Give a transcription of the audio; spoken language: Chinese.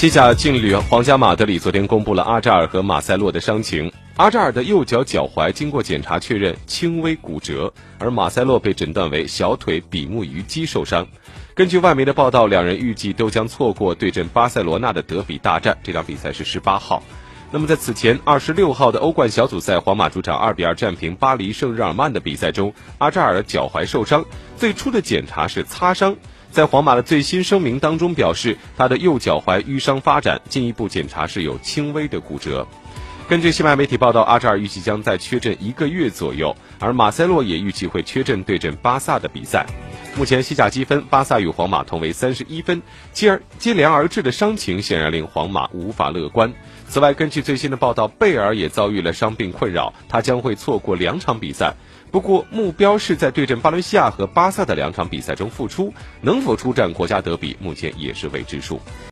西甲劲旅皇家马德里昨天公布了阿扎尔和马塞洛的伤情。阿扎尔的右脚脚踝经过检查确认轻微骨折，而马塞洛被诊断为小腿比目鱼肌受伤。根据外媒的报道，两人预计都将错过对阵巴塞罗那的德比大战。这场比赛是十八号。那么在此前二十六号的欧冠小组赛，皇马主场二比二战平巴黎圣日耳曼的比赛中，阿扎尔脚踝受伤，最初的检查是擦伤。在皇马的最新声明当中表示，他的右脚踝淤伤发展，进一步检查是有轻微的骨折。根据西班牙媒体报道，阿扎尔预计将在缺阵一个月左右，而马塞洛也预计会缺阵对阵巴萨的比赛。目前西甲积分，巴萨与皇马同为三十一分，接而接连而至的伤情显然令皇马无法乐观。此外，根据最新的报道，贝尔也遭遇了伤病困扰，他将会错过两场比赛。不过，目标是在对阵巴伦西亚和巴萨的两场比赛中复出，能否出战国家德比，目前也是未知数。